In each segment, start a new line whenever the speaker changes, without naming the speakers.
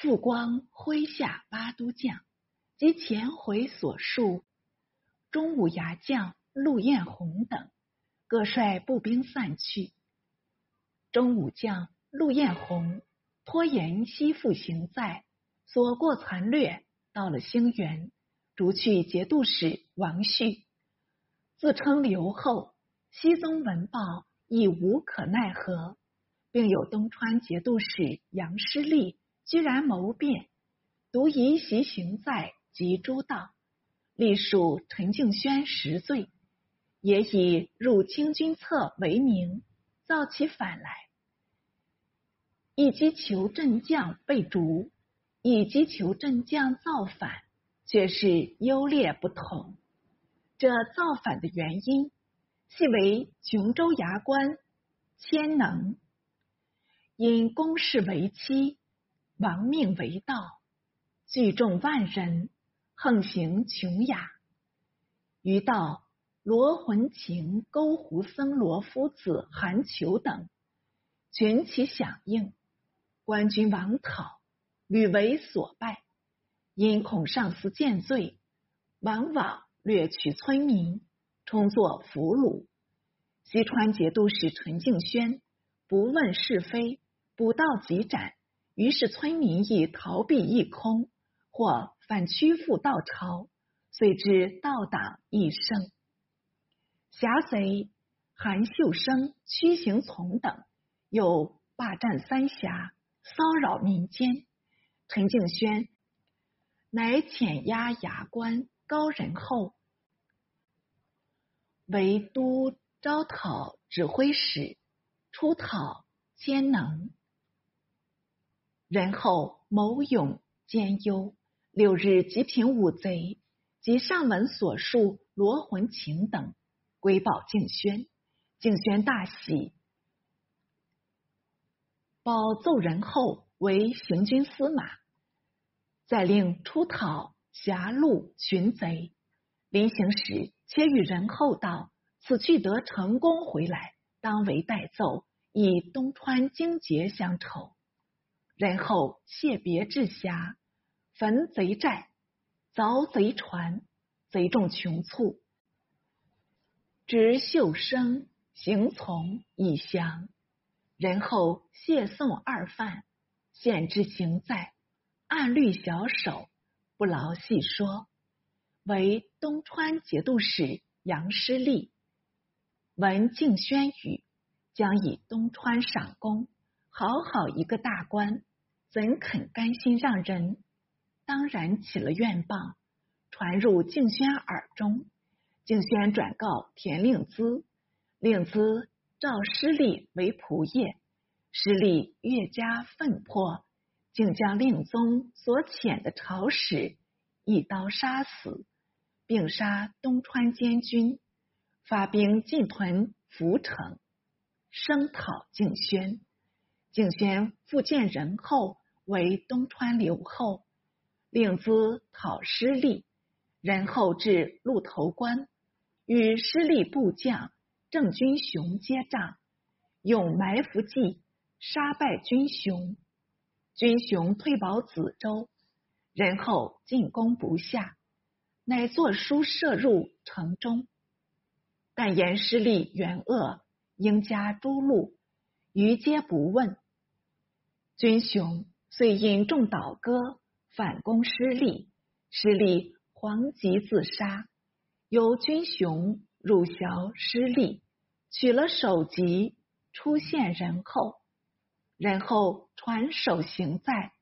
复光麾下八都将及前回所述中武牙将陆彦宏等，各率步兵散去。中武将陆彦宏拖延西复行在，所过残掠，到了兴元，逐去节度使王旭，自称留后。西宗闻报，亦无可奈何，并有东川节度使杨师立居然谋变，独疑袭行在及诸道，隶属陈敬轩十罪，也以入清君侧为名，造起反来。以击求镇将被逐，以击求镇将造反，却是优劣不同。这造反的原因，系为琼州牙官谦能，因公事为妻，亡命为盗，聚众万人，横行琼雅。于道罗魂情、勾胡僧罗夫子韩求等，群起响应。官军王讨，屡为所败。因恐上司见罪，往往掠取村民，充作俘虏。西川节度使陈敬轩不问是非，捕到即斩。于是村民亦逃避一空，或反屈服道朝，遂至道党一生。侠贼韩秀生、屈行从等，又霸占三峡。骚扰民间，陈敬轩乃遣押衙官高仁厚为都招讨指挥使，出讨谦能。仁厚谋勇兼优，六日即平五贼及上文所述罗魂情等，归报敬轩。敬轩大喜。保奏仁厚为行军司马，再令出讨狭路寻贼。临行时，且与仁厚道：“此去得成功回来，当为代奏，以东川荆节相酬。”然后谢别至峡，焚贼寨，凿贼船，贼众穷促，执秀生行从以降。然后谢送二犯，献之行在，按律小手，不劳细说。为东川节度使杨师立，闻敬轩语，将以东川赏功，好好一个大官，怎肯甘心让人？当然起了怨谤，传入敬轩耳中。敬轩转告田令孜，令孜。召师利为仆业，师利越加愤迫，竟将令宗所遣的朝使一刀杀死，并杀东川监军，发兵进屯涪城，声讨敬轩。敬轩复见仁厚为东川留后，令资讨师立，仁厚至鹿头关，与失利部将。郑军雄接仗，用埋伏计杀败军雄，军雄退保梓州，然后进攻不下，乃作书射入城中。但言失利元恶，应加诸路，余皆不问。军雄遂引众倒戈，反攻失利，失利惶急自杀，由军雄。入校失利，取了首级，出现仁厚，仁厚传首行在，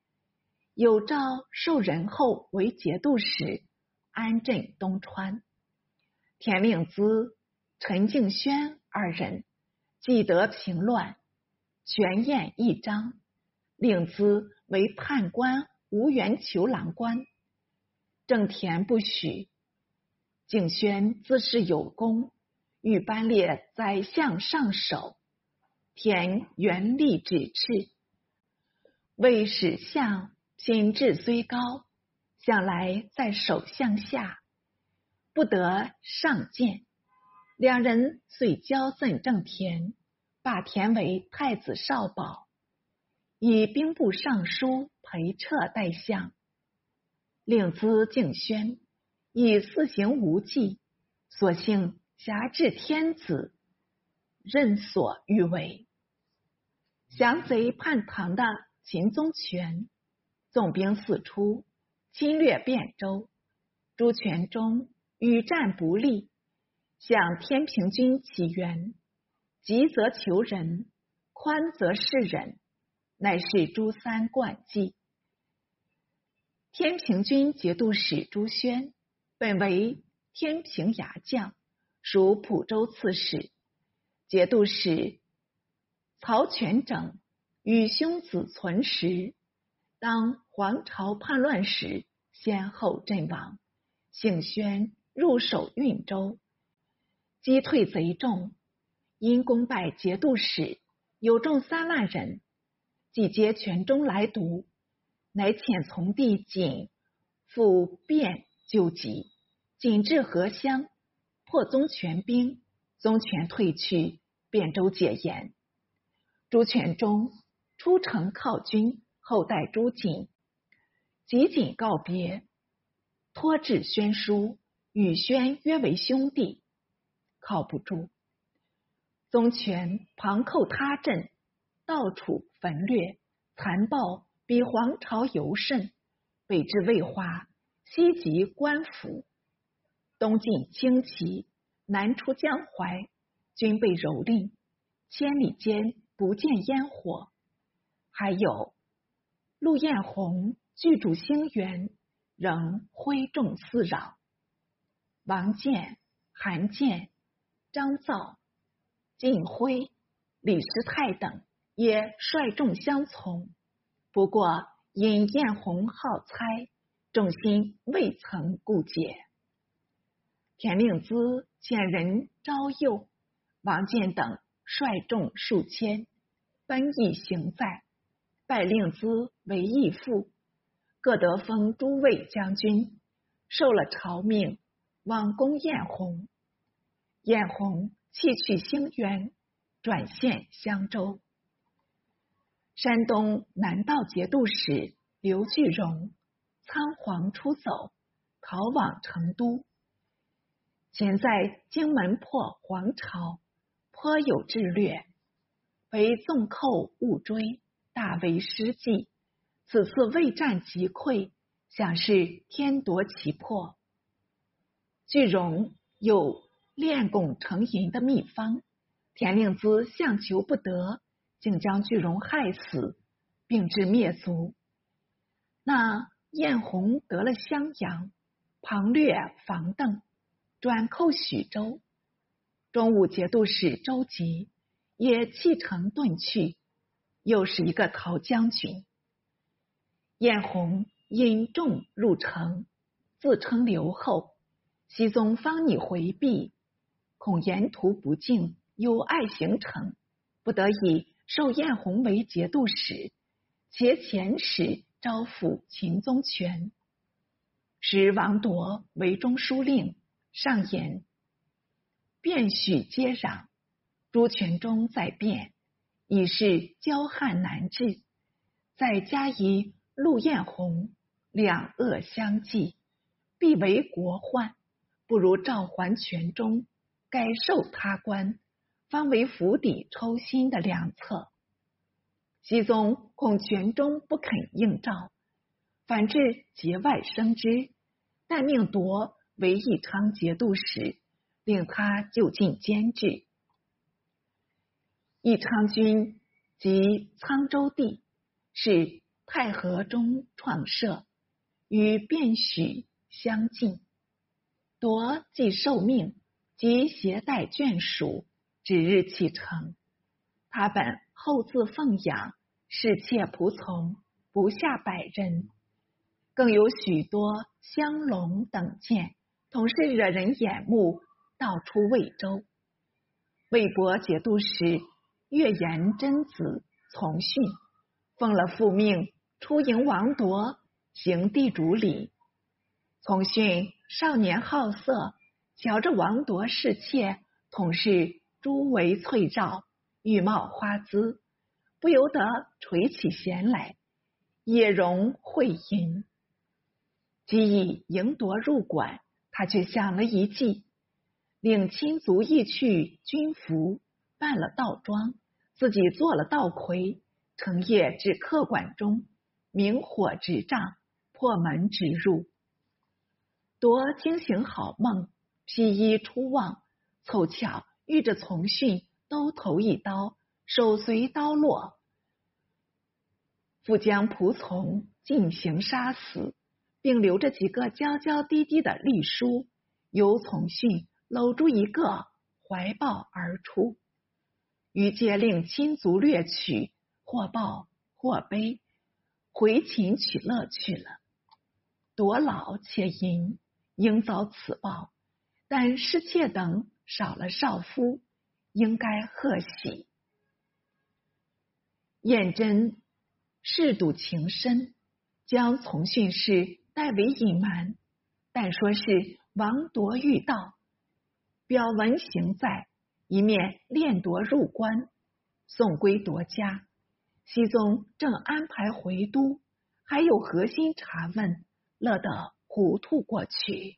有诏授仁厚为节度使，安镇东川。田令孜、陈敬轩二人既得平乱，全宴一章，令孜为判官无缘求郎官，郑田不许。景轩自恃有功，欲班列宰相上首。田元力指斥，为使相品质虽高，向来在首相下，不得上谏。两人遂交赠郑田，罢田为太子少保，以兵部尚书裴彻代相。令资敬轩以四行无忌，所幸侠至天子，任所欲为。降贼叛唐的秦宗权，纵兵四出，侵略汴州。朱全忠与战不利，向天平军起援，急则求人，宽则示人，乃是朱三贯计。天平军节度使朱轩，本为天平牙将，属蒲州刺史。节度使曹全整与兄子存实，当黄巢叛乱时，先后阵亡。姓宣入守运州，击退贼众，因功败节度使，有众三万人，即接全中来读。乃遣从弟景赴汴救急，景至河乡，破宗权兵，宗权退去，汴州解严。朱全忠出城犒军，后代朱瑾，及景告别，托致宣书，与宣约为兄弟，靠不住。宗权旁扣他镇，到处焚掠，残暴。比黄巢尤甚，北至魏华，西及官府，东进荆棘，南出江淮，均被蹂躏，千里间不见烟火。还有陆彦宏居住兴元，仍挥众四扰。王建、韩建、张造、靳辉、李师泰等也率众相从。不过因晏红好猜，众心未曾顾解。田令孜遣人招诱，王建等率众数千，奔邑行在，拜令孜为义父，各得封诸卫将军，受了朝命，往攻晏红。晏红弃去兴元，转县襄州。山东南道节度使刘巨荣仓皇出走，逃往成都。前在荆门破黄巢，颇有智略，为纵寇误追，大为失计。此次未战即溃，想是天夺其魄。巨荣有炼汞成银的秘方，田令孜相求不得。竟将巨荣害死，并致灭族。那晏红得了襄阳，旁略房邓，转寇许州。中武节度使周吉也弃城遁去，又是一个逃将军。晏红引众入城，自称留后。熙宗方拟回避，恐沿途不敬，有碍行程，不得已。受晏红为节度使，携遣使招抚秦宗权，使王铎为中书令。上言：卞许接壤，朱全忠在汴，已是骄悍难治。再加以陆彦宏两恶相济，必为国患。不如召还全忠，改授他官。方为釜底抽薪的良策。熹宗恐全忠不肯应召，反至节外生枝，但命铎为义昌节度使，令他就近监制。义昌军及沧州地是太和中创设，与卞许相近。铎既受命，即携带眷属。指日启程，他本后自奉养，侍妾仆从不下百人，更有许多香龙等剑，同是惹人眼目，到出魏州。魏国节度使岳延真子从训，奉了父命出迎王铎，行地主礼。从训少年好色，瞧着王铎侍妾，同是。珠围翠照，玉帽花姿，不由得垂起弦来，也容会淫。即已赢夺入馆，他却想了一计，令亲族义去军服，扮了道装，自己做了道魁，成夜至客馆中，明火执杖，破门直入。夺惊醒好梦，披衣出望，凑巧遇着从训，都头一刀，手随刀落，复将仆从进行杀死，并留着几个娇娇滴滴的隶书，由从训搂住一个，怀抱而出。于皆令亲族掠取，或报或悲，回秦取乐去了。夺老且淫。应遭此报，但失妾等少了少夫，应该贺喜。燕真嗜赌情深，将从训事代为隐瞒，但说是王铎遇到，表文行在，一面练夺入关，送归夺家。熹宗正安排回都，还有核心查问，乐得。糊涂过去。